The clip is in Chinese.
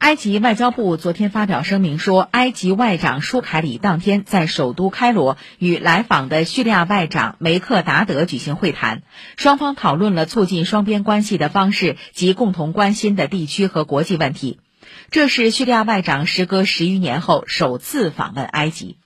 埃及外交部昨天发表声明说埃及外长舒凯里当天在首都开罗与来访的叙利亚外长梅克达德举行会谈双方讨论了促进双边关系的方式及共同关心的地区和国际问题。这是叙利亚外长时隔十余年后首次访问埃及。